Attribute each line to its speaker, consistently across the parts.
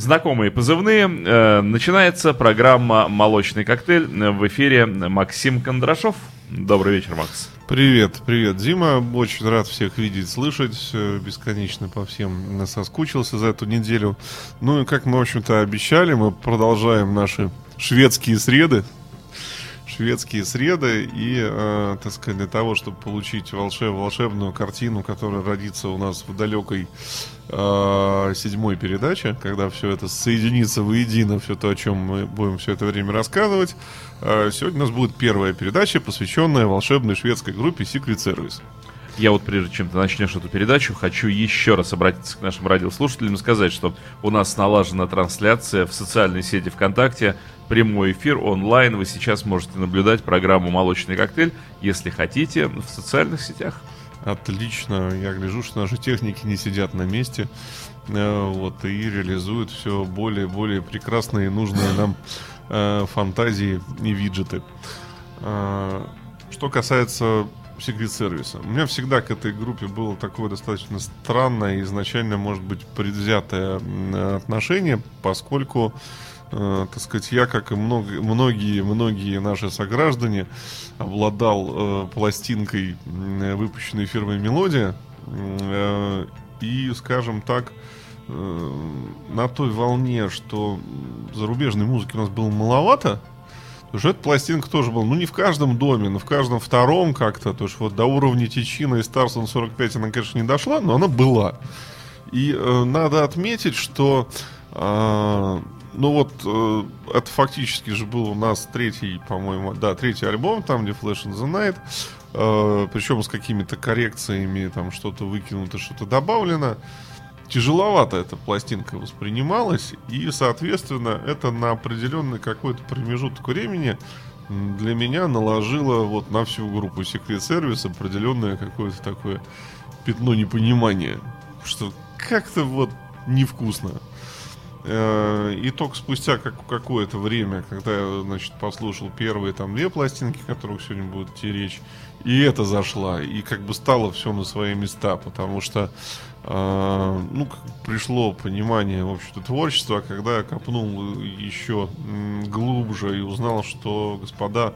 Speaker 1: Знакомые позывные. Э, начинается программа «Молочный коктейль». В эфире Максим Кондрашов. Добрый вечер, Макс.
Speaker 2: Привет, привет, Дима. Очень рад всех видеть, слышать. Бесконечно по всем соскучился за эту неделю. Ну и как мы, в общем-то, обещали, мы продолжаем наши шведские среды шведские среды и, э, так сказать, для того, чтобы получить волшеб, волшебную картину, которая родится у нас в далекой э, седьмой передаче, когда все это соединится воедино, все то, о чем мы будем все это время рассказывать. Э, сегодня у нас будет первая передача, посвященная волшебной шведской группе Secret Service.
Speaker 1: Я вот прежде чем ты начнешь эту передачу, хочу еще раз обратиться к нашим радиослушателям и сказать, что у нас налажена трансляция в социальной сети ВКонтакте, прямой эфир онлайн. Вы сейчас можете наблюдать программу «Молочный коктейль», если хотите, в социальных сетях.
Speaker 2: Отлично. Я гляжу, что наши техники не сидят на месте. Э, вот, и реализуют все более и более прекрасные и нужные нам э, фантазии и виджеты. Э, что касается секрет сервиса. У меня всегда к этой группе было такое достаточно странное, изначально, может быть, предвзятое отношение, поскольку, э, так сказать, я, как и много, многие, многие наши сограждане, обладал э, пластинкой, э, выпущенной фирмой Мелодия, э, и, скажем так, э, на той волне, что зарубежной музыки у нас было маловато, Потому что эта пластинка тоже была, ну не в каждом доме, но в каждом втором как-то. То есть вот до уровня Тичина и Старсон 45 она, конечно, не дошла, но она была. И э, надо отметить, что э, ну вот э, это фактически же был у нас третий, по-моему, да, третий альбом, там где Flash in the Night. Э, причем с какими-то коррекциями, там что-то выкинуто, что-то добавлено тяжеловато эта пластинка воспринималась, и, соответственно, это на определенный какой-то промежуток времени для меня наложило вот на всю группу Secret Service определенное какое-то такое пятно непонимания, что как-то вот невкусно. Э, и только спустя как, какое-то время, когда я, значит, послушал первые там две пластинки, о которых сегодня будет идти речь, и это зашла, и как бы стало все на свои места, потому что э, ну, пришло понимание, в общем-то, творчества, а когда я копнул еще глубже и узнал, что господа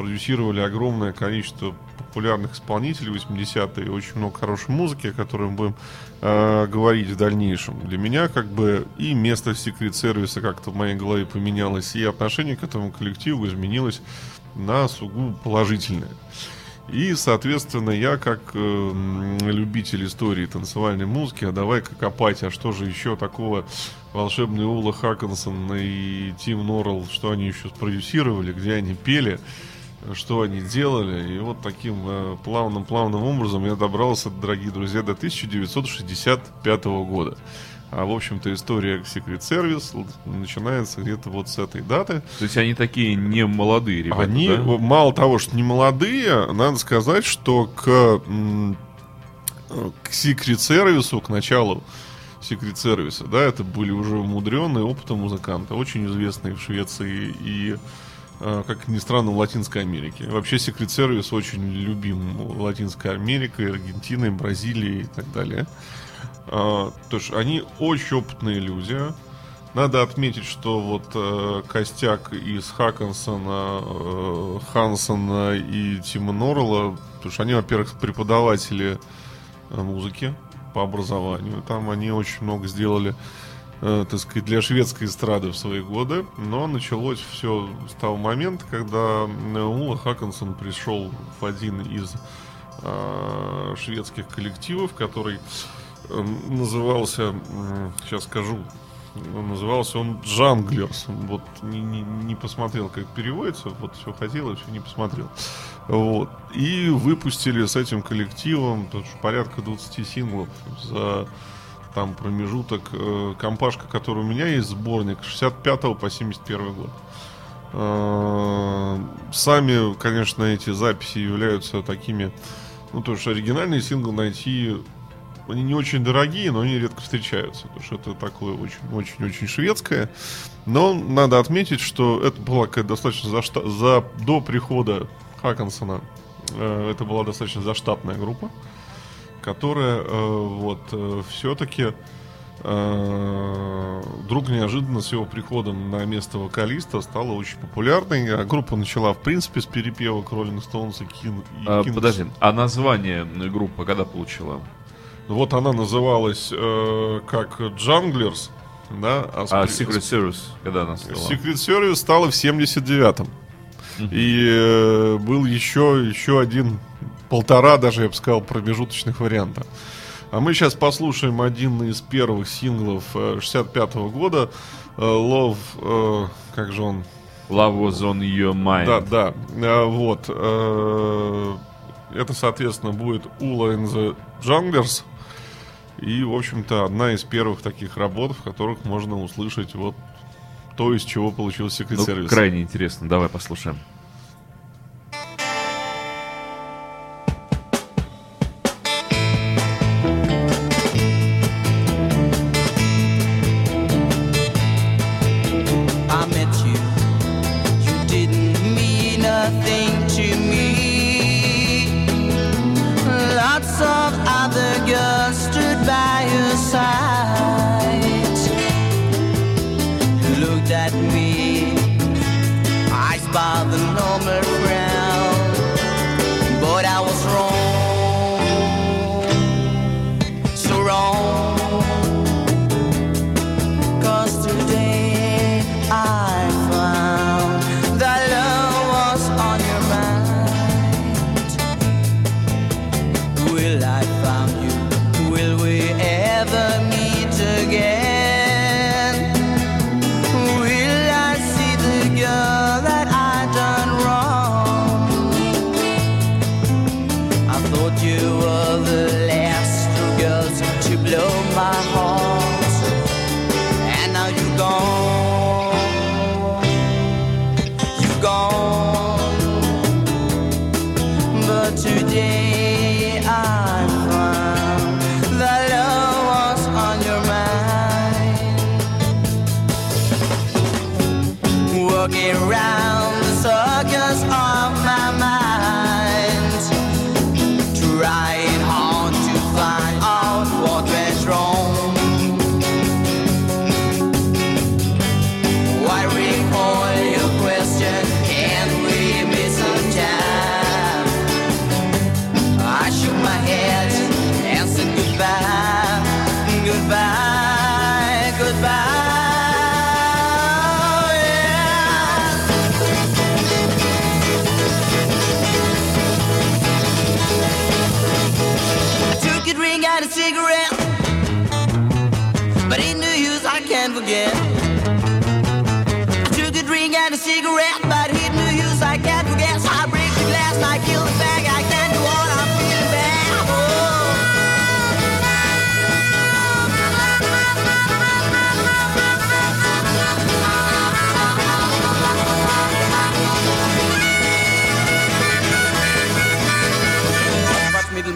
Speaker 2: спродюсировали огромное количество популярных исполнителей 80-е, очень много хорошей музыки, о которой мы будем э, говорить в дальнейшем. Для меня как бы и место секрет сервиса как-то в моей голове поменялось, и отношение к этому коллективу изменилось на сугубо положительное. И, соответственно, я как э, любитель истории танцевальной музыки, а давай-ка копать, а что же еще такого волшебный Ула Хаккинсон и Тим Норрелл, что они еще спродюсировали, где они пели, что они делали. И вот таким э, плавным-плавным образом я добрался, дорогие друзья, до 1965 года. А, в общем-то, история Secret Service начинается где-то вот с этой даты.
Speaker 1: То есть они такие не молодые ребята,
Speaker 2: Они,
Speaker 1: да?
Speaker 2: мало того, что не молодые, надо сказать, что к, к Secret Service, к началу Secret Service, да, это были уже умудренные опытом музыканты, очень известные в Швеции и как ни странно, в Латинской Америке. Вообще Secret Service очень любим Латинской Америкой, Аргентиной, Бразилией и так далее. А, то есть они очень опытные люди. Надо отметить, что вот э, костяк из Хаккенсона, э, Хансона и Тима Норрелла, потому что они, во-первых, преподаватели э, музыки по образованию. Там они очень много сделали, э, так сказать, для шведской эстрады в свои годы. Но началось все с того момента, когда Ула Хаккенсон пришел в один из э, шведских коллективов, который назывался, сейчас скажу, назывался он Janglers. Вот не, не, не посмотрел, как переводится, вот все хотел, и все не посмотрел. Вот. И выпустили с этим коллективом порядка 20 синглов за там промежуток. Э, компашка, которая у меня есть, сборник 65 по 71 год. Э, сами, конечно, эти записи являются такими, ну, то есть оригинальный сингл найти они не очень дорогие, но они редко встречаются. Потому что это такое очень-очень-очень шведское. Но надо отметить, что это была какая-то достаточно зашта... за до прихода Хакансона. Э, это была достаточно заштатная группа, которая э, вот э, все-таки э, вдруг неожиданно с его приходом на место вокалиста стала очень популярной. А группа начала, в принципе, с перепевок Роллинг Стоунс и Кин.
Speaker 3: А, подожди, а название группы когда получила?
Speaker 2: Вот она называлась э, как Janglers, да?
Speaker 3: А, а Secret Service когда она стала?
Speaker 2: Secret Service стала в 79-м. И э, был еще, еще один, полтора даже, я бы сказал, промежуточных варианта. А мы сейчас послушаем один из первых синглов 65 -го года. Э, Love, э, как же он?
Speaker 3: Love was on your mind.
Speaker 2: Да, да. Э, вот. Э, это, соответственно, будет Ula in the Junglers. И, в общем-то, одна из первых таких работ, в которых можно услышать вот то, из чего получился Secret
Speaker 3: ну. Крайне интересно. Давай послушаем.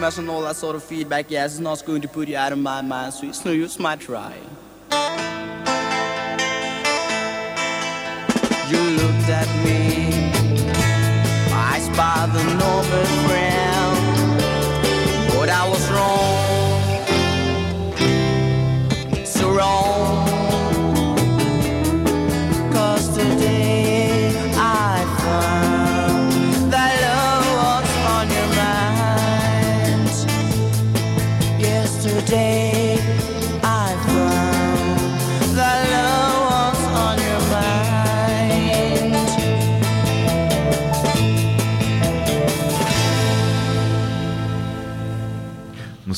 Speaker 1: Mess and all that sort of feedback, yes, it's not going to put you out of my mind, so it's no use my trying. You looked at me, eyes by the normal frown, but I was wrong, so wrong.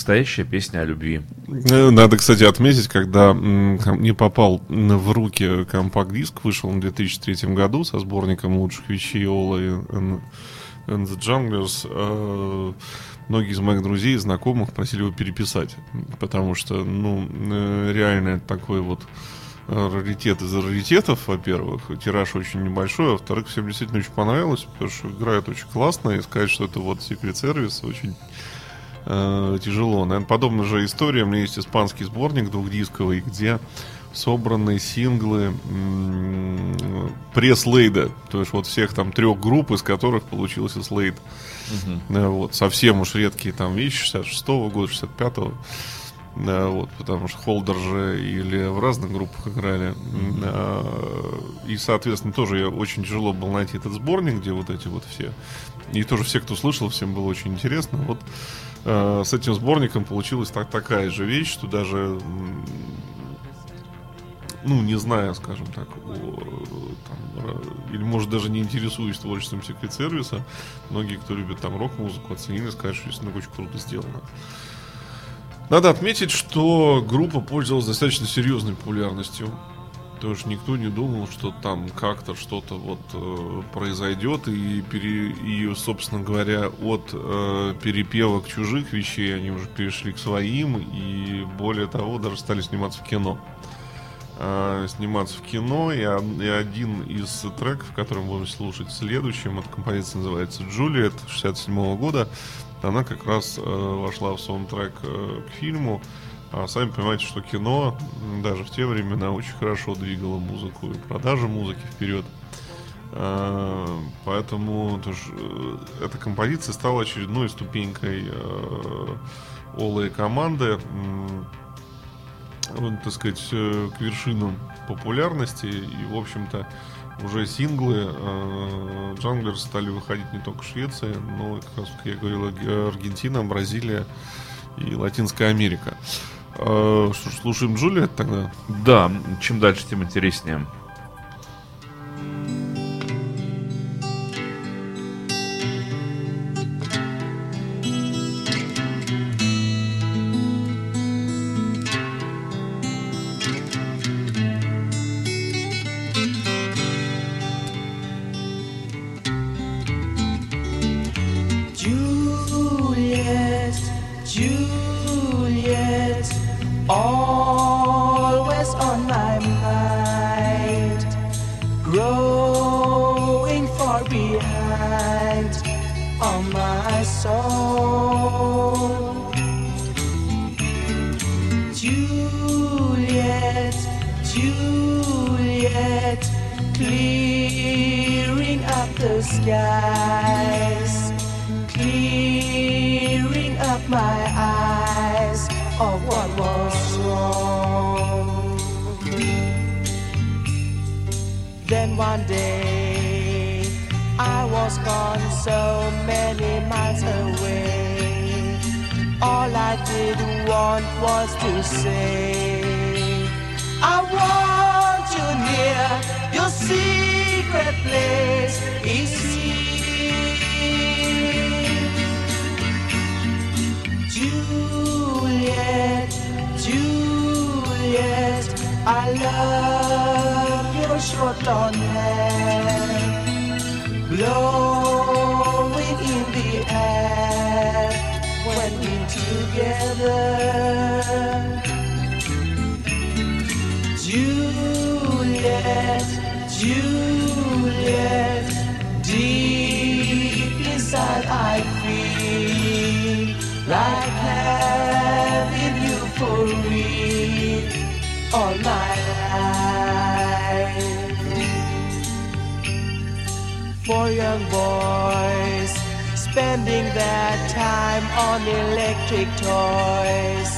Speaker 3: Настоящая песня о любви.
Speaker 2: Э, надо, кстати, отметить, когда не попал в руки компакт-диск, вышел в 2003 году со сборником лучших вещей Ола and the Junglers. Э, многие из моих друзей и знакомых просили его переписать, потому что, ну, э, реально такой вот раритет из раритетов, во-первых, тираж очень небольшой, во-вторых, всем действительно очень понравилось, потому что играет очень классно, и сказать, что это вот Secret Service очень э, тяжело. Наверное, подобная же история, у меня есть испанский сборник двухдисковый, где собраны синглы пресс-лейда, то есть вот всех там трех групп, из которых получился слейд. Угу. Вот, совсем уж редкие там вещи 66-го года, 65-го. Да, вот, потому что Холдер же или в разных группах играли. А, и, соответственно, тоже очень тяжело было найти этот сборник, где вот эти вот все. И тоже все, кто слышал, всем было очень интересно. Вот а, с этим сборником получилась так, такая же вещь, что даже ну, не знаю, скажем так, о, там, или, может, даже не интересуюсь творчеством секрет сервиса, многие, кто любит там рок-музыку, оценили, скажут, что это очень круто сделано. Надо отметить, что группа пользовалась достаточно серьезной популярностью. Что никто не думал, что там как-то что-то вот э, произойдет. И, пере, и, собственно говоря, от э, перепевок чужих вещей они уже перешли к своим. И более того, даже стали сниматься в кино. Э, сниматься в кино. И, и один из треков, который мы будем слушать следующим, эта композиция называется «Джулиет» 67 года она как раз э, вошла в саундтрек э, к фильму. А сами понимаете, что кино даже в те времена очень хорошо двигало музыку и продажи музыки вперед. Э, поэтому э, эта композиция стала очередной ступенькой э, Олы команды, э, так сказать, э, к вершинам популярности. И, в общем-то, уже синглы Джанглер стали выходить не только в Швеции, но, как я говорил, Аргентина, Бразилия и Латинская Америка. Ж, слушаем Джулиет тогда?
Speaker 1: Да, чем дальше, тем интереснее.
Speaker 4: skies, clearing up my eyes of what was wrong. Then one day I was gone so many miles away. All I did want was to say, I want you near, you'll see secret place is here. Juliet, Juliet, I love your short blonde hair, blowing in the air when we're together. Juliet, Juliet deep inside I feel like having for me all my. For young boys spending their time on electric toys,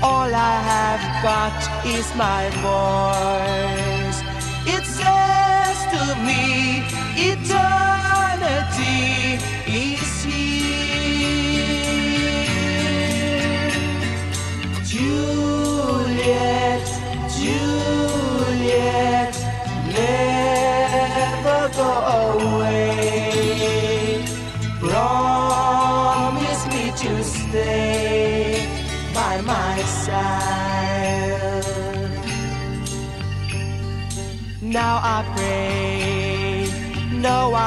Speaker 4: all I have got is my voice. Eternity is here. Juliet, Juliet, never go away. Promise me to stay by my side. Now I pray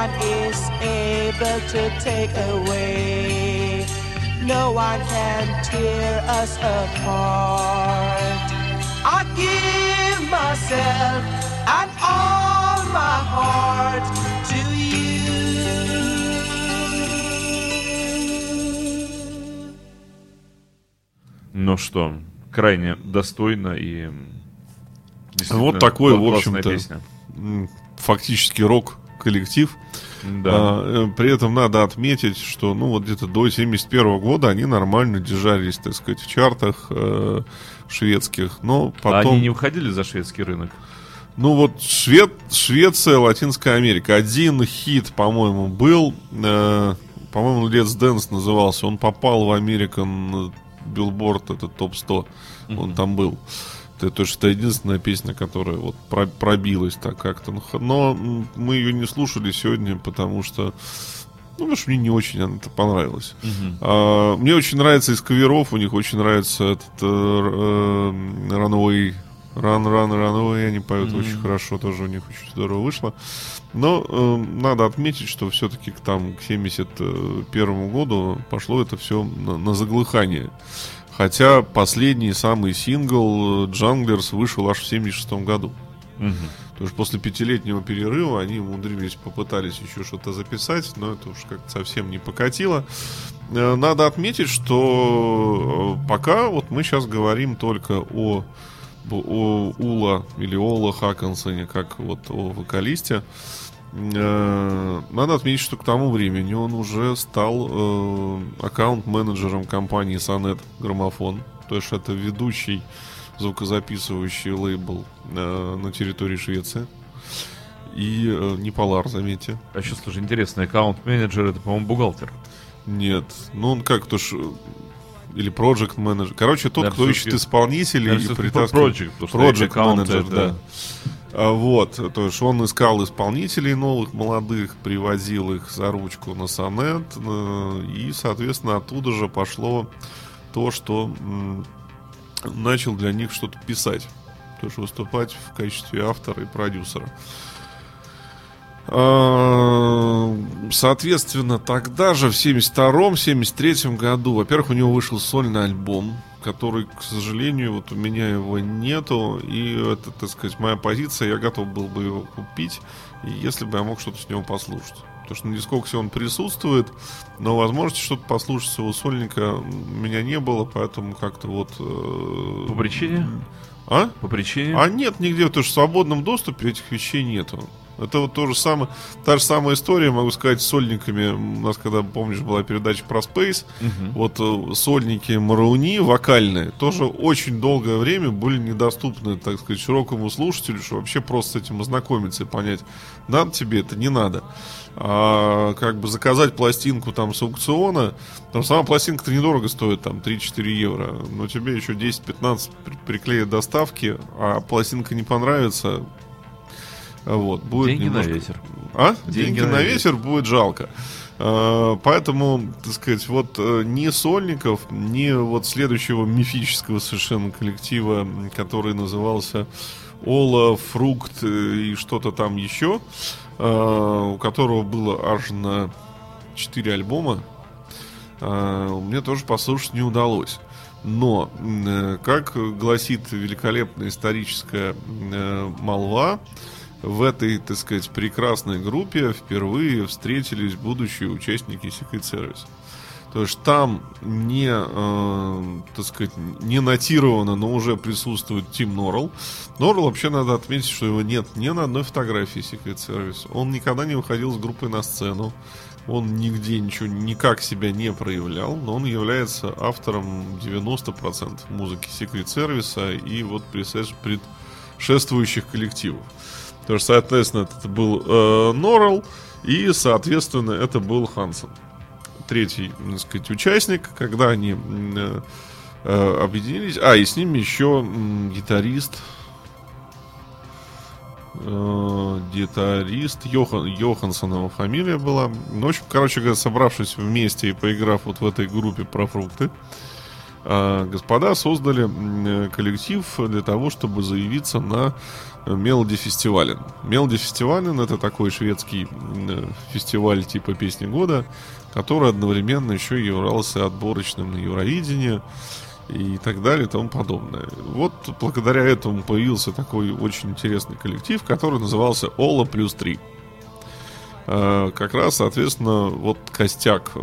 Speaker 4: one is able to take away. No one can tear us apart. I give myself and all my heart to you.
Speaker 1: Ну что, крайне достойно и
Speaker 2: Вот такой, в общем-то, фактически рок коллектив.
Speaker 1: Да.
Speaker 2: А, э, при этом надо отметить, что ну вот где-то до 71 года они нормально держались, так сказать, в чартах э, шведских, но
Speaker 1: А
Speaker 2: потом...
Speaker 1: они не уходили за шведский рынок?
Speaker 2: Ну вот Швед, Швеция, Латинская Америка. Один хит, по-моему, был, э, по-моему, Let's Dance назывался. Он попал в American Billboard, это топ-100. Он там был. Это это единственная песня, которая вот про- пробилась так как-то. Ну, Но мы ее не слушали сегодня, потому что ну, потому что мне не очень она понравилась. А, мне очень нравится из каверов, у них очень нравится этот э, э, Runaway, Run, Run, Runaway, они поют очень хорошо, тоже у них очень здорово вышло. Но э, надо отметить, что все-таки к, там, к 71 году пошло это все на, на заглыхание. Хотя последний самый сингл Janglers вышел аж в 76 году.
Speaker 1: Мгм.
Speaker 2: Потому что после пятилетнего перерыва они умудрились, попытались еще что-то записать, но это уж как-то совсем не покатило. Э, Надо отметить, что э, пока вот мы сейчас говорим только о, о Ула или Ола Хакансоне, как вот о вокалисте. Э, Надо отметить, что к тому времени он уже стал э, аккаунт-менеджером компании Sonet Граммофон. То есть это ведущий звукозаписывающий лейбл э, на территории Швеции. И не Polar, заметьте.
Speaker 1: А еще, слушай, интересный аккаунт-менеджер, это, по-моему, бухгалтер.
Speaker 2: Нет. Ну, он как, то ж... Или project менеджер. Короче, тот,
Speaker 1: Да,
Speaker 2: кто ищет исполнителей и притаскивает...
Speaker 1: project,
Speaker 2: Project менеджер,
Speaker 1: это-
Speaker 2: да. А, Вот, то есть он искал исполнителей новых, молодых, привозил их за ручку на сонет, э, и, соответственно, оттуда же пошло то, что начал для них что-то писать, то есть выступать в качестве автора и продюсера. А, Соответственно, тогда же, в 72-73 году, во-первых, у него вышел сольный альбом, который, к сожалению, вот у меня его нету, и это, так сказать, моя позиция, я готов был бы его купить, если бы я мог что-то с него послушать. Потому что на дискоксе он присутствует, но возможности что-то послушать с его сольника у меня не было, поэтому как-то вот... э,
Speaker 1: По причине?
Speaker 2: А?
Speaker 1: По причине?
Speaker 2: А нет нигде, потому что в свободном доступе этих вещей нету. Это вот то же самое, та же самая история, могу сказать, с сольниками. У нас, когда, помнишь, была передача про Space,
Speaker 1: Мгм.
Speaker 2: вот э, сольники Марауни, вокальные, тоже очень долгое время были недоступны, так сказать, широкому слушателю, что вообще просто с этим ознакомиться и понять, надо тебе это, не надо. А как бы заказать пластинку там с аукциона, там сама пластинка-то недорого стоит, там 3-4 евро, но тебе еще 10-15 при- приклеят доставки, а пластинка не понравится, вот, будет
Speaker 1: Деньги
Speaker 2: немножко-
Speaker 1: на ветер.
Speaker 2: а?
Speaker 1: Деньги
Speaker 2: Деньги,
Speaker 1: на
Speaker 2: на
Speaker 1: ветер.
Speaker 2: ветер будет жалко. Э, Поэтому, так сказать, вот э, ни сольников, ни вот следующего мифического совершенно коллектива, который назывался Ола, Фрукт и что-то там еще, э, у которого было аж на 4 альбома, э, мне тоже послушать не удалось. Но, э, как гласит великолепная историческая э, молва, в этой, так сказать, прекрасной группе впервые встретились будущие участники Secret Service. То есть там не, э, так сказать, не нотировано, но уже присутствует Тим Норрелл. Норрелл вообще надо отметить, что его нет ни на одной фотографии Secret Service. Он никогда не выходил с группой на сцену. Он нигде ничего, никак себя не проявлял, но он является автором 90% музыки Secret Service и вот предшествующих- коллективов. Потому что, соответственно, это был э, Норрелл, и, соответственно, это был Хансен. Третий, так сказать, участник, когда они э, э, объединились. А, и с ними еще м, гитарист. э, гитарист Йохан, Йоханссон его фамилия была. Ну, в общем, короче говоря, собравшись вместе и поиграв вот в этой группе про фрукты, э, господа создали э, коллектив для того, чтобы заявиться на Мелоди Фестивален. Мелоди Фестивален это такой шведский э, фестиваль типа песни года, который одновременно еще и являлся отборочным на Евровидение и так далее и тому подобное. Вот благодаря этому появился такой очень интересный коллектив, который назывался Ола плюс 3. Э, Как раз, соответственно, вот костяк э,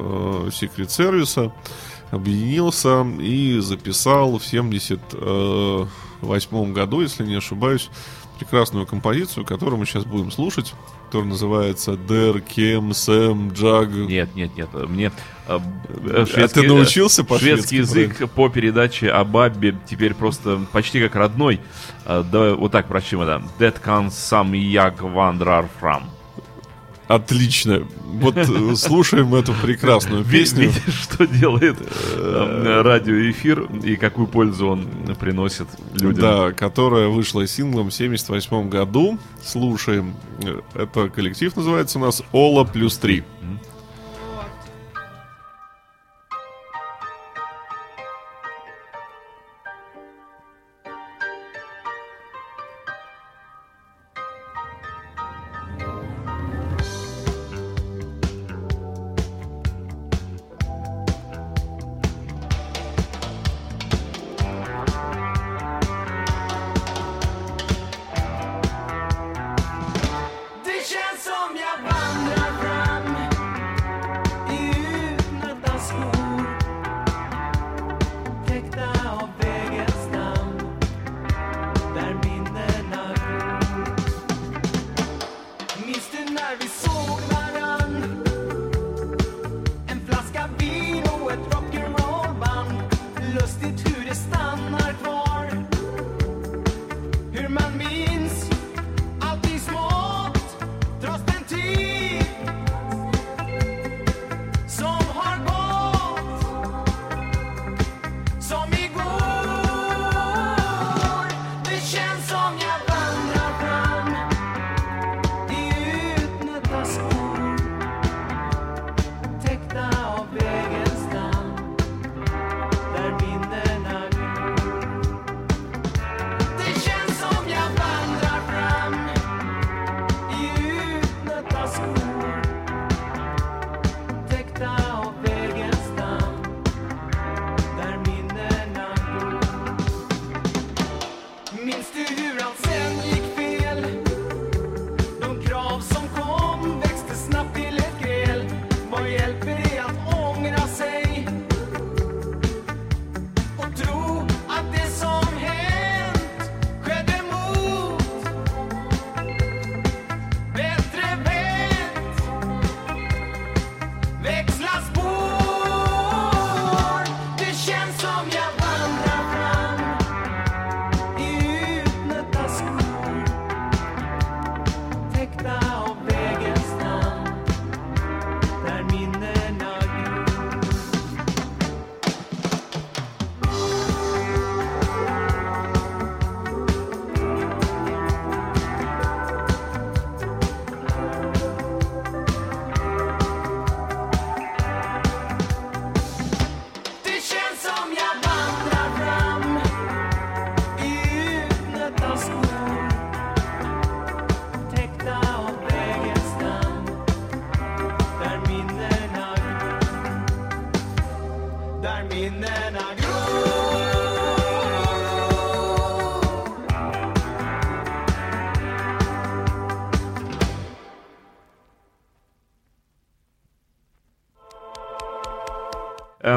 Speaker 2: Secret сервиса объединился и записал в 70 э,
Speaker 4: 1978 году, если не ошибаюсь, прекрасную композицию, которую мы сейчас будем слушать, которая называется Der Kem Sam Jag.
Speaker 1: Нет, нет, нет. Мне э,
Speaker 4: А ты научился
Speaker 1: Шведский
Speaker 4: по-шведски,
Speaker 1: язык по передаче о Баббе теперь просто почти как родной. Э, Давай вот так прочтем это. That can some jag wandrar from.
Speaker 4: Отлично. Вот э, слушаем эту прекрасную песню.
Speaker 1: Видишь, что делает э, радиоэфир и какую пользу он приносит людям.
Speaker 4: Да, которая вышла синглом в 78 году. Слушаем. Э, Это коллектив называется у нас Ола плюс 3.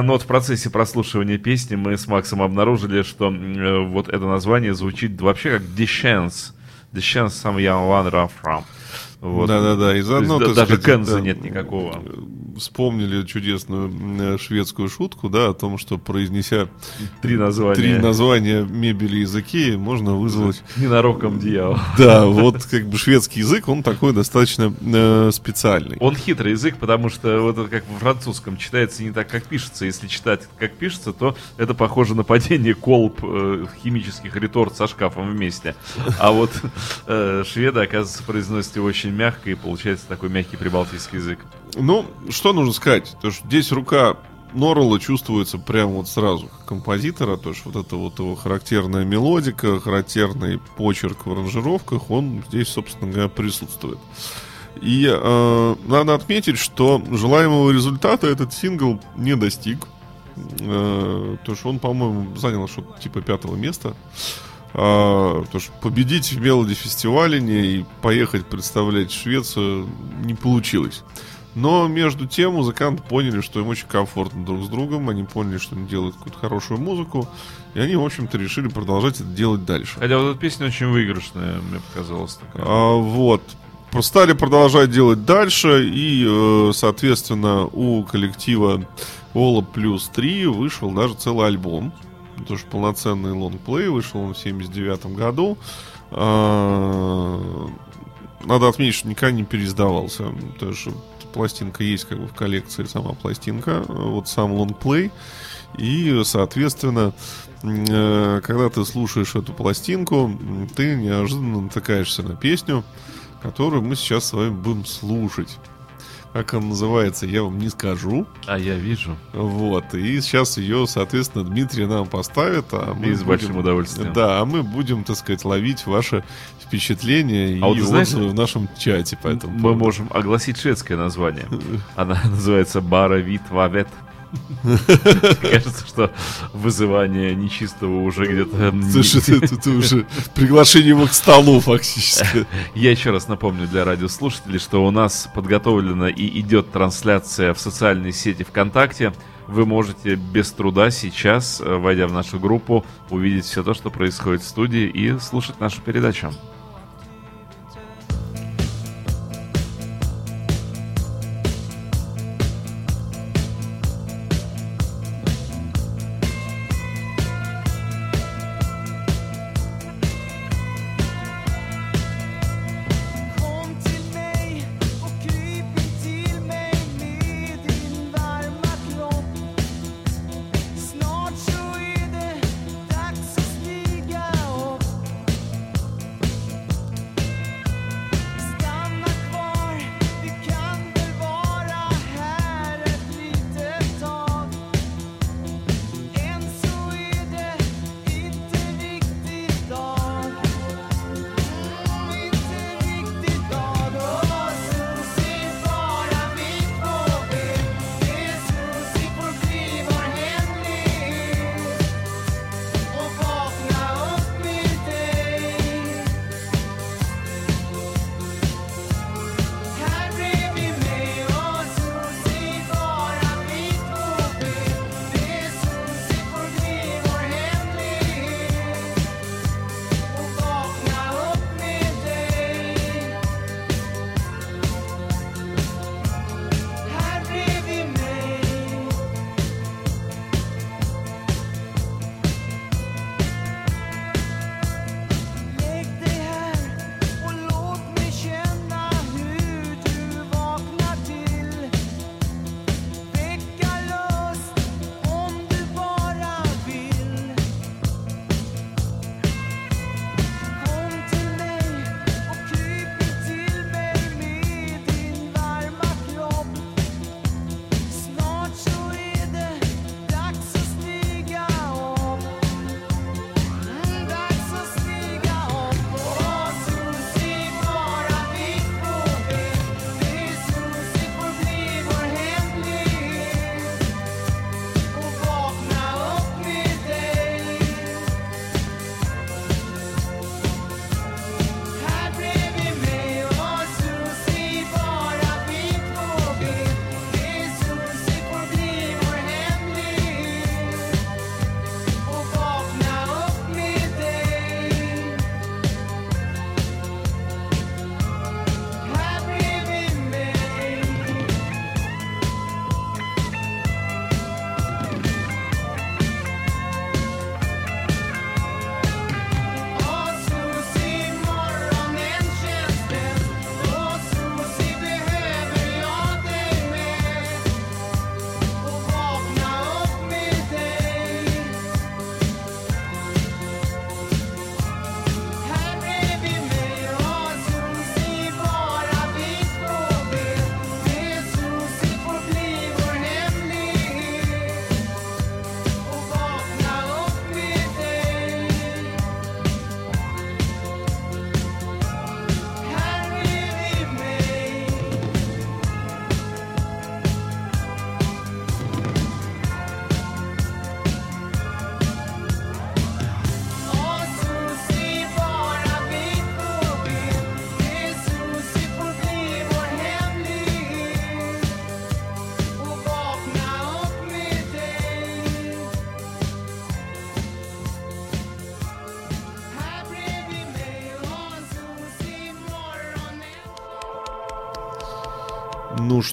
Speaker 1: Но вот в процессе прослушивания песни мы с Максом обнаружили, что э, вот это название звучит вообще как Dechance. Dechance some young wanderer from. Вот.
Speaker 4: Да-да-да, и
Speaker 1: То
Speaker 4: заодно,
Speaker 1: есть, да- даже
Speaker 4: сказать,
Speaker 1: Кенза
Speaker 4: да,
Speaker 1: нет никакого.
Speaker 4: Вспомнили чудесную э, шведскую шутку, да, о том, что произнеся
Speaker 1: Три названия.
Speaker 4: три названия мебели из Икеи, можно вызвать
Speaker 1: Ненароком дьявол.
Speaker 4: Да, вот как бы шведский язык, он такой достаточно э, специальный.
Speaker 1: Он хитрый язык, потому что вот это как во французском читается не так, как пишется. Если читать как пишется, то это похоже на падение колб э, химических реторт со шкафом вместе. А вот э, шведы, оказывается, произносят его очень мягко, и получается такой мягкий прибалтийский язык.
Speaker 4: Ну, что нужно сказать? То, что здесь рука Норрелла чувствуется прямо вот сразу как композитора, то есть вот это вот его характерная мелодика, характерный почерк в аранжировках, он здесь, собственно говоря, присутствует. И э, надо отметить, что желаемого результата этот сингл не достиг. Э, то, что он, по-моему, занял что-то типа пятого места. А, потому что победить в Мелоди фестивале и поехать представлять Швецию не получилось.
Speaker 2: Но между тем музыканты поняли, что им очень комфортно друг с другом, они поняли, что они делают какую-то хорошую музыку, и они, в общем-то, решили продолжать это делать дальше.
Speaker 1: Хотя вот эта песня очень выигрышная, мне показалось. Такая.
Speaker 2: А, вот. Стали продолжать делать дальше, и, э, соответственно, у коллектива Ола плюс 3 вышел даже целый альбом. Тоже полноценный лонгплей, вышел он в 79 году. А, Надо отметить, что никогда не переиздавался. То есть, что пластинка есть как бы в коллекции, сама пластинка, вот сам лонгплей. И, соответственно, э, когда ты слушаешь эту пластинку, ты неожиданно натыкаешься на песню, которую мы сейчас с вами будем слушать. Как она называется, я вам не скажу.
Speaker 1: А я вижу.
Speaker 2: Вот. И сейчас ее, соответственно, Дмитрий нам поставит. А мы
Speaker 1: И с большим удовольствием.
Speaker 2: Да, а мы будем, так сказать, ловить ваши впечатления
Speaker 1: А вот
Speaker 2: и
Speaker 1: знаете,
Speaker 2: отзывы в нашем чате. Поэтому
Speaker 1: Мы можем огласить шведское название. Она называется Бара Вит Вавет. Кажется, что вызывание нечистого уже где-то...
Speaker 2: Слушай, это, это уже приглашение его к столу фактически.
Speaker 1: Я еще раз напомню для радиослушателей, что у нас подготовлена и идет трансляция в социальной сети ВКонтакте. Вы можете без труда сейчас, э, войдя в нашу группу, увидеть все то, что происходит в студии и слушать нашу передачу.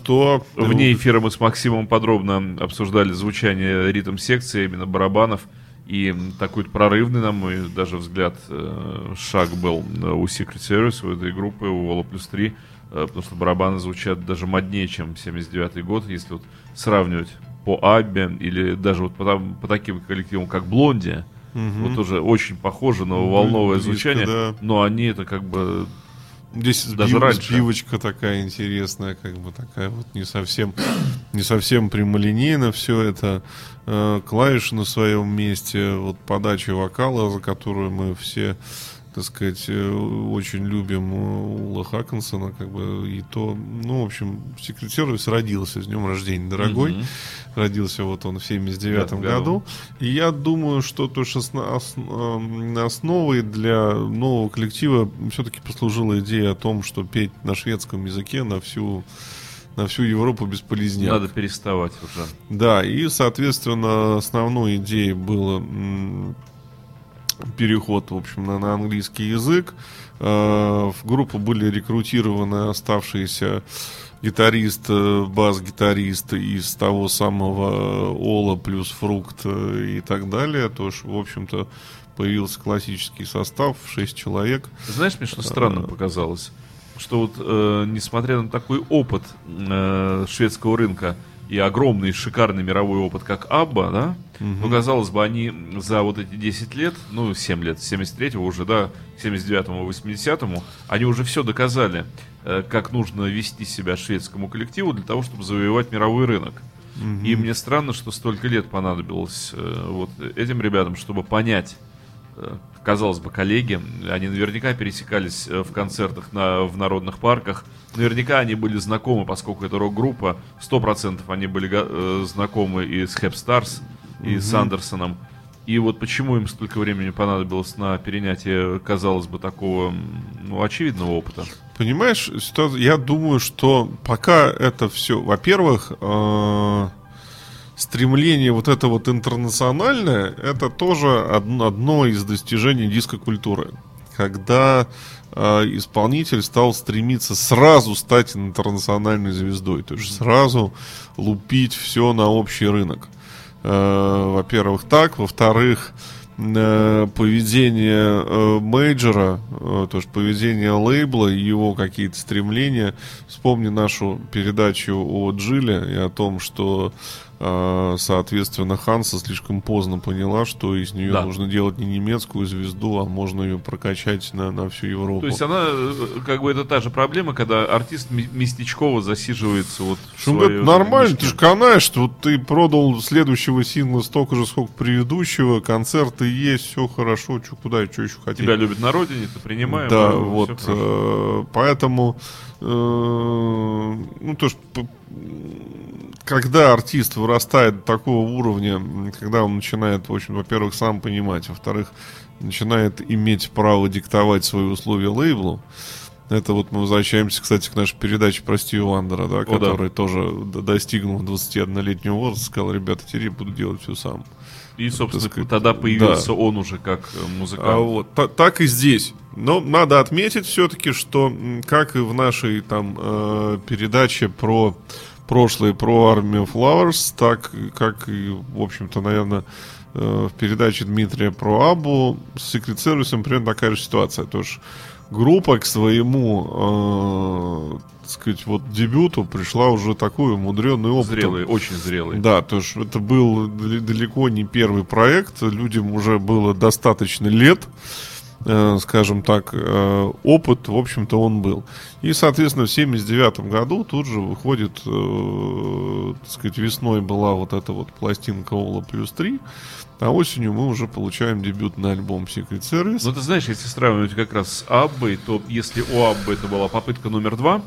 Speaker 2: Что?
Speaker 1: Вне эфира мы с Максимом подробно обсуждали звучание ритм-секции, именно барабанов. И такой прорывный, на мой даже взгляд, э, шаг был э, у Secret Service, у этой группы, у Вала Плюс 3, э, потому что барабаны звучат даже моднее, чем 79 год, если вот сравнивать по Аббе или даже вот по, там- по таким коллективам, как Блонди,
Speaker 2: Мгм.
Speaker 1: вот тоже очень похоже на волновое
Speaker 2: Близко,
Speaker 1: звучание,
Speaker 2: да.
Speaker 1: но они это как бы
Speaker 2: Здесь
Speaker 1: Даже
Speaker 2: сбив-
Speaker 1: раньше.
Speaker 2: сбивочка такая интересная, как бы такая вот не совсем, не совсем прямолинейно все это. Э, клавиши на своем месте, вот подача вокала, за которую мы все, так сказать, э, очень любим э, Ула Хаккенсона, как бы, и то, ну, в общем, Service родился, с днем рождения, дорогой.
Speaker 1: Мгм.
Speaker 2: Родился вот он в 79
Speaker 1: году.
Speaker 2: году. И я думаю, что то, ос- эм, основой для нового коллектива все-таки послужила идея о том, что петь на шведском языке на всю на всю Европу бесполезняк.
Speaker 1: надо переставать уже.
Speaker 2: Да, и, соответственно, основной идеей было переход, в общем, на, на английский язык. Э, В группу были рекрутированы оставшиеся гитарист, э, бас-гитарист из того самого Ола плюс Фрукт э, и так далее. То есть, в общем-то, появился классический состав, 6 человек.
Speaker 1: Знаешь, мне что странно показалось? Что вот, э, несмотря на такой опыт э, шведского рынка и огромный шикарный мировой опыт, как Абба, да, ну, казалось бы, они за вот эти 10 лет, ну, 7 лет, с 73-го уже, да, к 79-му, 80-му, они уже все доказали, э, как нужно вести себя шведскому коллективу для того, чтобы завоевать мировой рынок. И мне странно, что столько лет понадобилось э, вот этим ребятам, чтобы понять, э, казалось бы, коллеги, они наверняка пересекались э, в концертах на, в народных парках, наверняка они были знакомы, поскольку это рок-группа, 100% они были э, знакомы и с Хэп Старс, и с Андерсоном. И вот почему им столько времени понадобилось на перенятие, казалось бы, такого ну, очевидного опыта?
Speaker 2: Понимаешь, я думаю, что пока это все, во-первых, э, стремление вот это вот интернациональное, это тоже одно, одно из достижений дискокультуры. Когда э, исполнитель стал стремиться сразу стать интернациональной звездой, то есть сразу лупить все на общий рынок. Э, во-первых, так, во-вторых, э, поведение э, мейджора, э, то есть поведение лейбла и его какие-то стремления. Вспомни нашу передачу о Джиле и о том, что соответственно Ханса слишком поздно поняла, что из нее
Speaker 1: Да.
Speaker 2: нужно делать не немецкую звезду, а можно ее прокачать на, на всю Европу.
Speaker 1: То есть она, э, как бы, это та же проблема, когда артист местечково засиживается вот в своей
Speaker 2: это нормально, ты же канаешь, что вот ты продал следующего сингла столько же, сколько предыдущего, концерты есть, все хорошо, что куда, что еще хотеть.
Speaker 1: Тебя любят на родине, ты принимаем.
Speaker 2: Да,
Speaker 1: э,
Speaker 2: вот, э, поэтому, э, ну, то есть, когда артист вырастает до такого уровня, когда он начинает, в общем, во-первых, сам понимать, во-вторых, начинает иметь право диктовать свои условия лейблу, это вот мы возвращаемся, кстати, к нашей передаче про Стива Вандера, да,
Speaker 1: да.
Speaker 2: который тоже д- достигнув 21-летнего возраста, сказал, ребята, теперь я буду делать все сам.
Speaker 1: И, собственно,
Speaker 2: сказать,
Speaker 1: тогда появился
Speaker 2: да.
Speaker 1: он уже как э, музыкант.
Speaker 2: А вот та- так и здесь. Но надо отметить все-таки, что как и в нашей там э, передаче про прошлое, про армию Flowers, так как и, в общем-то, наверное, э, в передаче Дмитрия про Абу с Secret Service примерно такая же ситуация. То есть группа к своему, э, так сказать, вот дебюту пришла уже такой умудренный опыт.
Speaker 1: Зрелый, очень зрелый.
Speaker 2: Да, то есть это был дал- далеко не первый проект, людям уже было достаточно лет, э, скажем так, э, опыт, в общем-то, он был. И, соответственно, в 79 году тут же выходит, э, так сказать, весной была вот эта вот пластинка Ола плюс 3, а осенью мы уже получаем дебютный альбом Secret Service.
Speaker 1: Но ты знаешь, если сравнивать как раз с Аббой, то если у Аббы это была попытка номер два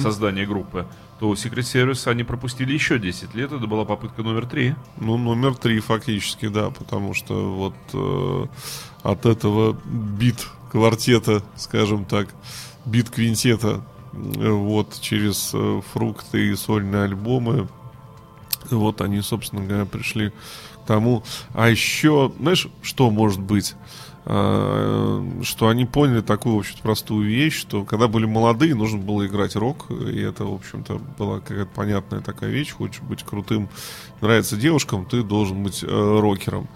Speaker 1: создания группы, то у Secret Service они пропустили еще 10 лет, это была попытка номер три.
Speaker 2: Ну, номер три фактически, да, потому что вот э, от этого бит-квартета, скажем так, бит-квинтета, э, вот через э, фрукты и сольные альбомы, вот они, собственно говоря, пришли к тому. А еще, знаешь, что может быть? А, что они поняли такую, в общем простую вещь, что когда были молодые, нужно было играть рок, и это, в общем-то, была какая-то понятная такая вещь, хочешь быть крутым, нравится девушкам, ты должен быть э, рокером.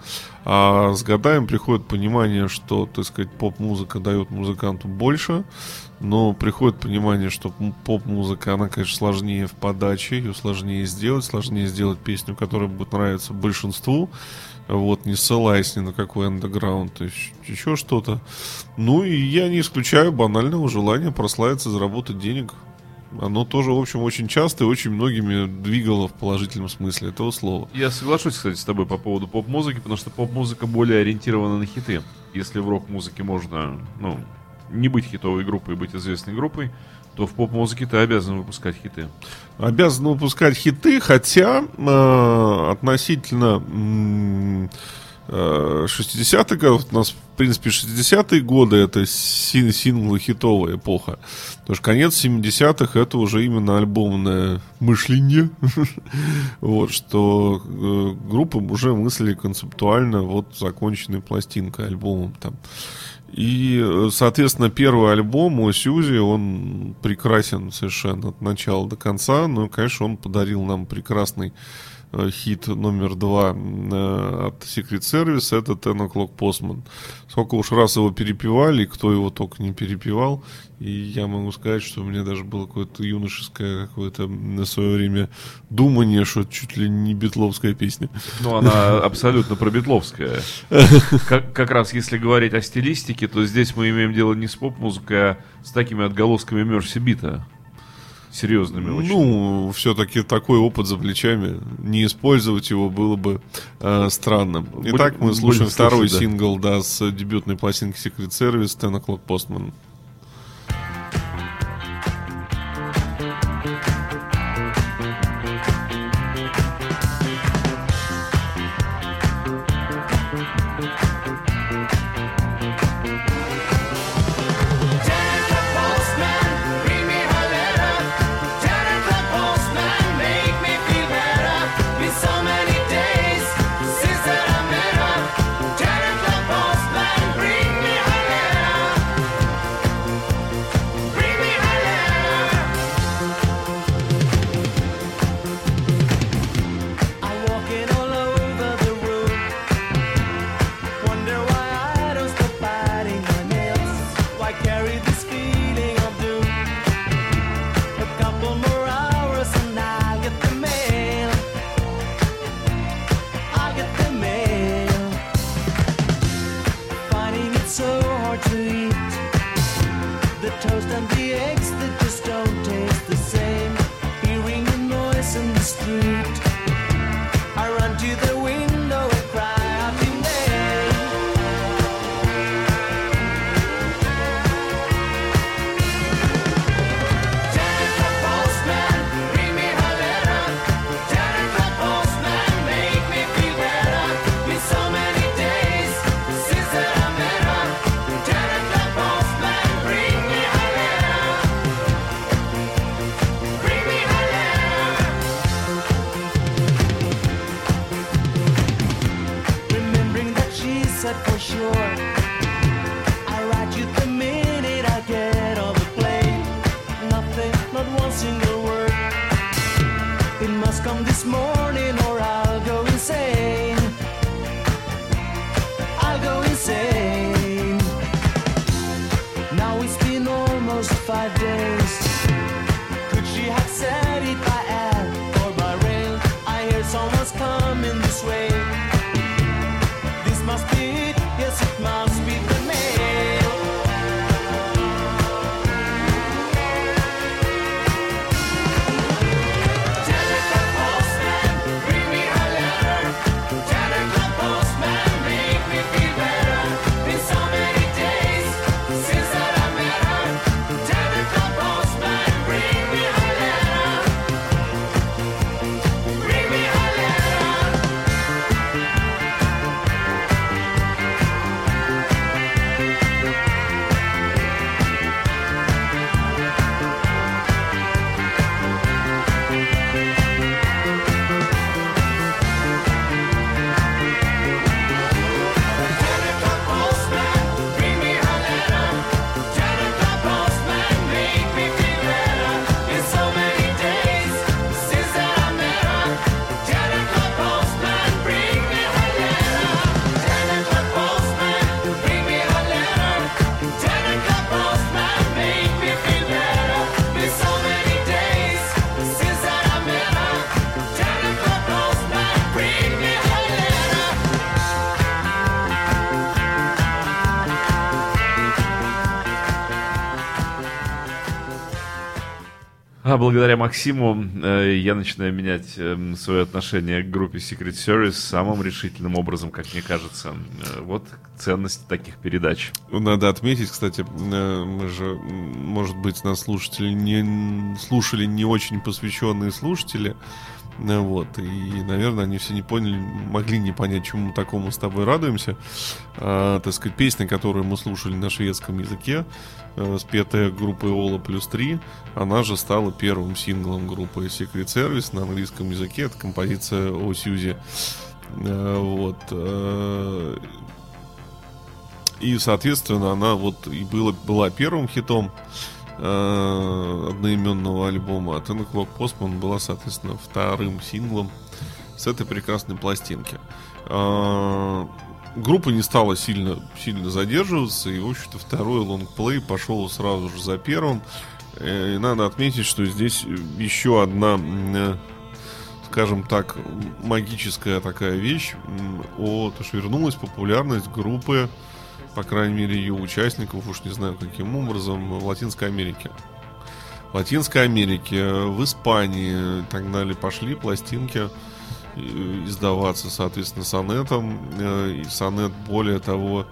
Speaker 2: А с годами приходит понимание, что, так сказать, поп-музыка дает музыканту больше, но приходит понимание, что поп-музыка, она, конечно, сложнее в подаче, ее сложнее сделать, сложнее сделать песню, которая будет нравиться большинству, вот, не ссылаясь ни на какой андеграунд, еще что-то. Ну, и я не исключаю банального желания прославиться, заработать денег. Оно тоже, в общем, очень часто и очень многими двигало в положительном смысле этого слова.
Speaker 1: Я соглашусь, кстати, с тобой по поводу поп-музыки, потому что поп-музыка более ориентирована на хиты. Если в рок-музыке можно, ну, не быть хитовой группой быть известной группой, то в поп-музыке ты обязан выпускать хиты.
Speaker 2: Обязан выпускать хиты, хотя э, относительно э, 60-х годов, у нас, в принципе, 60-е годы это син синглы хитовая эпоха. Потому что конец 70-х это уже именно альбомное мышление. вот, что э, группы уже мыслили концептуально вот законченной пластинкой, альбомом там. И, э, соответственно, первый альбом у Сьюзи, он прекрасен совершенно от начала до конца. Ну, конечно, он подарил нам прекрасный хит номер два э, от Secret Service, это Ten O'Clock Postman. Сколько уж раз его перепевали, кто его только не перепевал. И я могу сказать, что у меня даже было какое-то юношеское какое-то на свое время думание, что это чуть ли не битловская песня.
Speaker 1: Ну, она абсолютно пробитловская. Как, как раз если говорить о стилистике, то здесь мы имеем дело не с поп-музыкой, а с такими отголосками Мерси Бита. Серьезными очень.
Speaker 2: Ну, все-таки такой опыт за плечами. Не использовать его было бы э, странным. Итак, мы слушаем второй
Speaker 1: слушать, да.
Speaker 2: сингл да, с дебютной пластинки Secret Service Ten O'Clock Postman.
Speaker 4: Days.
Speaker 1: А благодаря Максиму э, я начинаю менять э, свое отношение к группе Secret Service самым решительным образом, как мне кажется. Э, вот ценность таких передач.
Speaker 2: Ну, Надо отметить, кстати, э, мы же, может быть, нас слушатели не слушали не очень посвященные слушатели. Э, Вот, и, наверное, они все не поняли, могли не понять, чему такому с тобой радуемся. А, так сказать, песня, которую мы слушали на шведском языке, э, спетая группой Ола плюс 3, она же стала первым синглом группы Secret Service на английском языке. Это композиция о Сьюзи. Э, Вот. И, соответственно, она вот и была, была первым хитом э, одноименного альбома, а Ten O'Clock Postman была, соответственно, вторым синглом с этой прекрасной пластинки. Э, группа не стала сильно, сильно задерживаться, и, в общем-то, второй лонгплей пошел сразу же за первым. Э, И надо отметить, что здесь еще одна, э, скажем так, магическая такая вещь. О, то, что вернулась популярность группы по крайней мере, ее участников, уж не знаю каким образом, в Латинской Америке. В Латинской Америке, в Испании и так далее пошли пластинки э, издаваться, соответственно, сонетом. Э, И сонет, более того,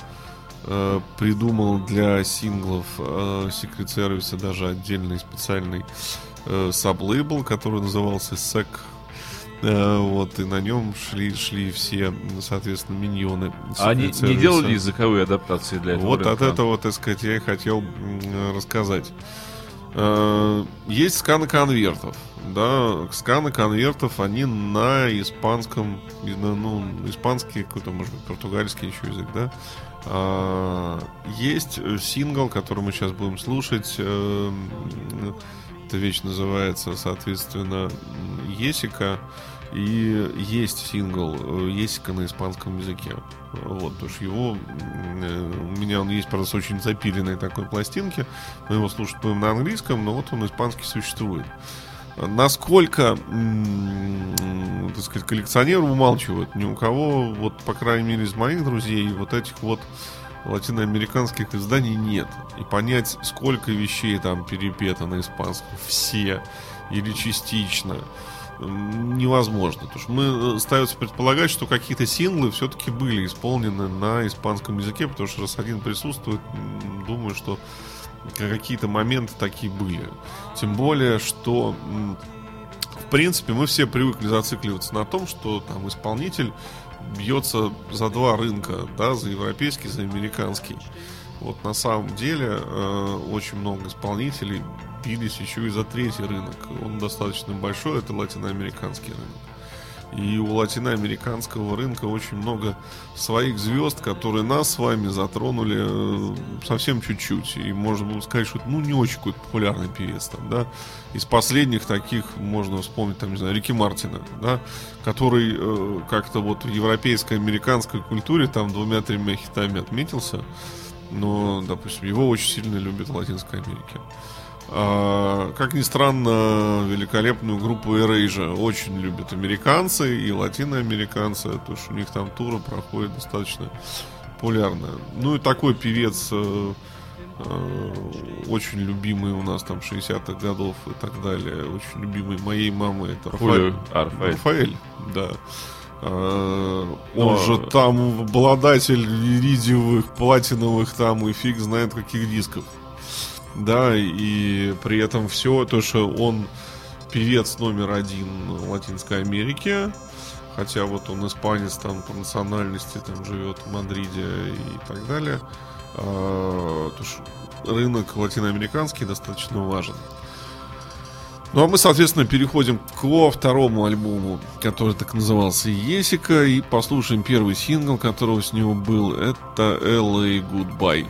Speaker 2: э, придумал для синглов Service даже отдельный специальный саблейбл, который назывался SEC. Э, Вот, и на нем шли, шли все, соответственно, миньоны.
Speaker 1: А они
Speaker 2: Secret
Speaker 1: не делали языковые адаптации для этого?
Speaker 2: Вот от
Speaker 1: рынка?
Speaker 2: этого, так сказать, я и хотел рассказать. Э, Есть сканы конвертов. Да, сканы конвертов, они на испанском, ну, испанский, какой-то, может быть, португальский еще язык, да. А, Есть сингл, который мы сейчас будем слушать. Эта вещь называется, соответственно, Есика. И есть сингл э, Есика на испанском языке. Вот, потому что его э, у меня он есть, правда, с очень запиленной такой пластинки. Мы его слушать будем на английском, но вот он испанский существует. Насколько, так сказать, коллекционеры умалчивают, ни у кого, вот, по крайней мере, из моих друзей, вот этих вот латиноамериканских изданий нет. И понять, сколько вещей там перепето на испанском, все или частично, невозможно. Потому что мы э, ставится предполагать, что какие-то синглы все-таки были исполнены на испанском языке, потому что раз один присутствует, думаю, что какие-то моменты такие были. Тем более, что в принципе мы все привыкли зацикливаться на том, что там исполнитель бьется за два рынка, да, за европейский, за американский. Вот на самом деле э, очень много исполнителей бились еще и за третий рынок. Он достаточно большой, это латиноамериканский рынок. И у латиноамериканского рынка очень много своих звезд, которые нас с вами затронули э, совсем чуть-чуть. И можно было сказать, что ну, не очень какой-то популярный певец там, да. Из последних таких можно вспомнить, там, не знаю, Рики Мартина, да, который э, как-то вот в европейской, американской культуре там двумя-тремя хитами отметился. Но, допустим, его очень сильно любят в Латинской Америке. А, как ни странно, великолепную группу Erasure очень любят американцы и латиноамериканцы, потому что у них там туры проходят достаточно популярно. Ну и такой певец э, э, очень любимый у нас там 60-х годов и так далее, очень любимый моей мамы, это. Рафаэль.
Speaker 1: Рафаэль.
Speaker 2: Рафаэль, да. А,
Speaker 1: Но-
Speaker 2: Он же там обладатель иридиевых, платиновых там и фиг знает каких дисков. Да, и при этом все, то, что он певец номер один Латинской Америке, хотя вот он испанец там по национальности, там живет в Мадриде и так далее. А, то, что рынок латиноамериканский достаточно важен. Ну а мы, соответственно, переходим к второму альбому, который так назывался Есика, и послушаем первый сингл, которого с него был. Это LA Goodbye.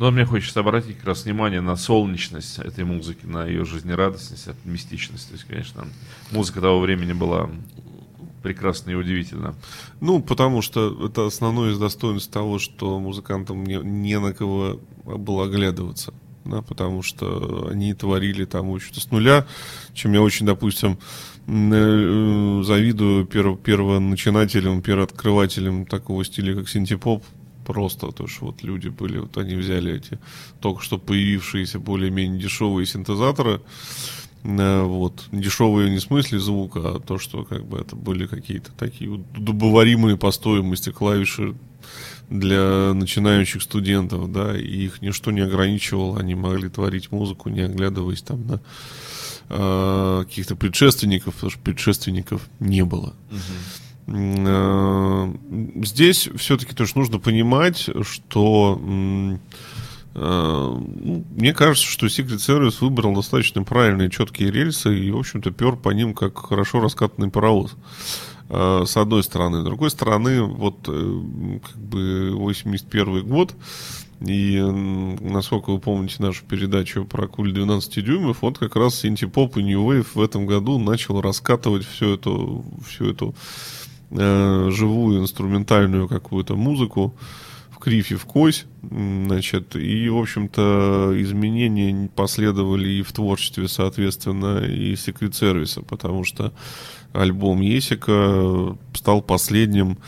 Speaker 1: Но мне хочется обратить как раз внимание на солнечность этой музыки, на ее жизнерадостность, оптимистичность. То есть, конечно, музыка того времени была прекрасна и удивительна.
Speaker 2: Ну, потому что это основное из достоинств того, что музыкантам не, не на кого было оглядываться. Да, потому что они творили там, в общем-то, с нуля, чем я очень, допустим, э, завидую перв, первоначинателям, первооткрывателям такого стиля, как синтепоп, просто то, что вот люди были, вот они взяли эти только что появившиеся более-менее дешевые синтезаторы, Э, Вот. Дешевые не в смысле звука, а то, что как бы это были какие-то такие удобоваримые по стоимости клавиши для начинающих студентов, да, и их ничто не ограничивало, они могли творить музыку, не оглядываясь там на э, каких-то предшественников, потому что предшественников не было. Э, Здесь все-таки тоже нужно понимать, что Э, ну, Мне кажется, что Secret Service выбрал достаточно правильные, четкие рельсы и, в общем-то, пер по ним как хорошо раскатанный паровоз. Э, С одной стороны. С другой стороны, вот э, как бы 81 год, и насколько вы помните нашу передачу про куль 12 дюймов, вот как раз синтепоп и New Wave в этом году начал раскатывать всю эту, всю эту э, живую инструментальную какую-то музыку в крифе, в кось, значит, и, в общем-то, изменения последовали и в творчестве, соответственно, и Secret Service, потому что альбом Есика стал последним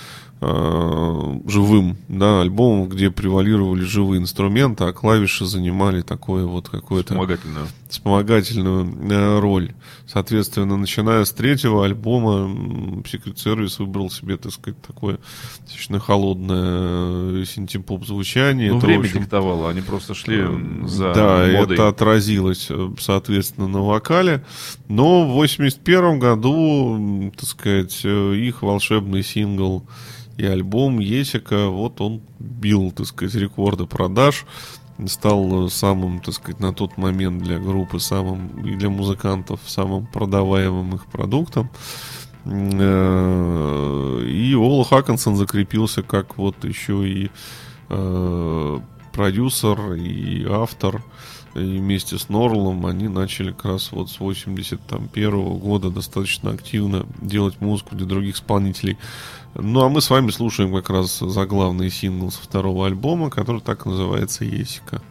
Speaker 2: э, живым, да, альбомом, где превалировали живые инструменты, а клавиши занимали такое вот какое-то
Speaker 1: Вспомогательную.
Speaker 2: Вспомогательную э, роль. Соответственно, начиная с третьего альбома, Secret Service выбрал себе, так сказать, такое достаточно холодное э, синтепоп звучание.
Speaker 1: Ну,
Speaker 2: Это,
Speaker 1: время
Speaker 2: общем,
Speaker 1: диктовало, они просто шли за
Speaker 2: да,
Speaker 1: модой.
Speaker 2: это отразилось, э, соответственно, на вокале. Но в 81 году, так сказать, э, их волшебный сингл и альбом Есика, вот он бил, так сказать, рекорды продаж, стал самым, так сказать, на тот момент для группы, самым и для музыкантов самым продаваемым их продуктом. Э, И Ола Хаккинсон закрепился как вот еще и э, продюсер и автор и вместе с Норлом они начали как раз вот с 81 года достаточно активно делать музыку для других исполнителей. Ну а мы с вами слушаем как раз заглавный сингл со второго альбома, который так называется «Есика».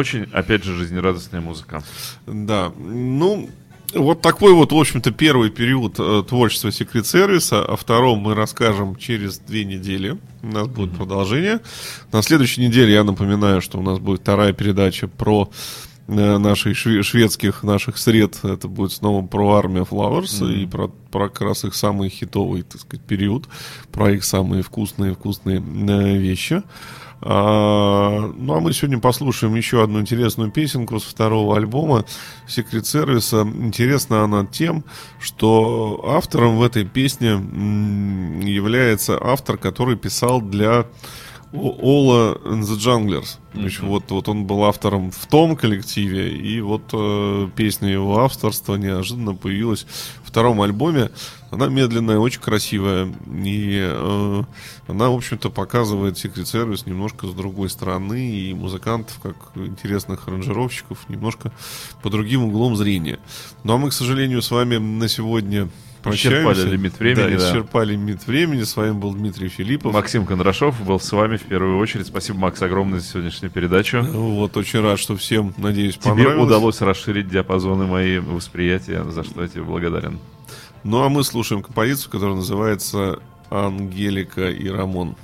Speaker 1: Очень, опять же, жизнерадостная музыка.
Speaker 2: Да, ну, вот такой вот, в общем-то, первый период э, творчества секрет сервиса. О втором мы расскажем через две недели. У нас будет продолжение. На следующей неделе я напоминаю, что у нас будет вторая передача про э, наших шве- шведских наших сред. Это будет снова про армию Flowers и про, про как раз их самый хитовый, так сказать, период. Про их самые вкусные вкусные э, вещи. А, ну а мы сегодня послушаем еще одну интересную песенку с второго альбома Секрет Сервиса. Интересна она тем, что автором в этой песне является автор, который писал для Ола and the Junglers. Есть вот, вот он был автором в том коллективе, и вот э, песня его авторства неожиданно появилась в втором альбоме. Она медленная, очень красивая, и э, она, в общем-то, показывает Secret Service немножко с другой стороны, и музыкантов, как интересных аранжировщиков, немножко по другим углом зрения. Ну а мы, к сожалению, с вами на сегодня прощаемся.
Speaker 1: Исчерпали лимит времени,
Speaker 2: Да,
Speaker 1: да.
Speaker 2: исчерпали лимит времени. С вами был Дмитрий Филиппов.
Speaker 1: Максим Кондрашов был с вами в первую очередь. Спасибо, Макс, огромное за сегодняшнюю передачу.
Speaker 2: Вот, очень рад, что всем, надеюсь,
Speaker 1: Тебе
Speaker 2: понравилось.
Speaker 1: удалось расширить диапазоны мои восприятия, за что я тебе благодарен.
Speaker 2: Ну, а мы слушаем композицию, которая называется «Ангелика и Рамон».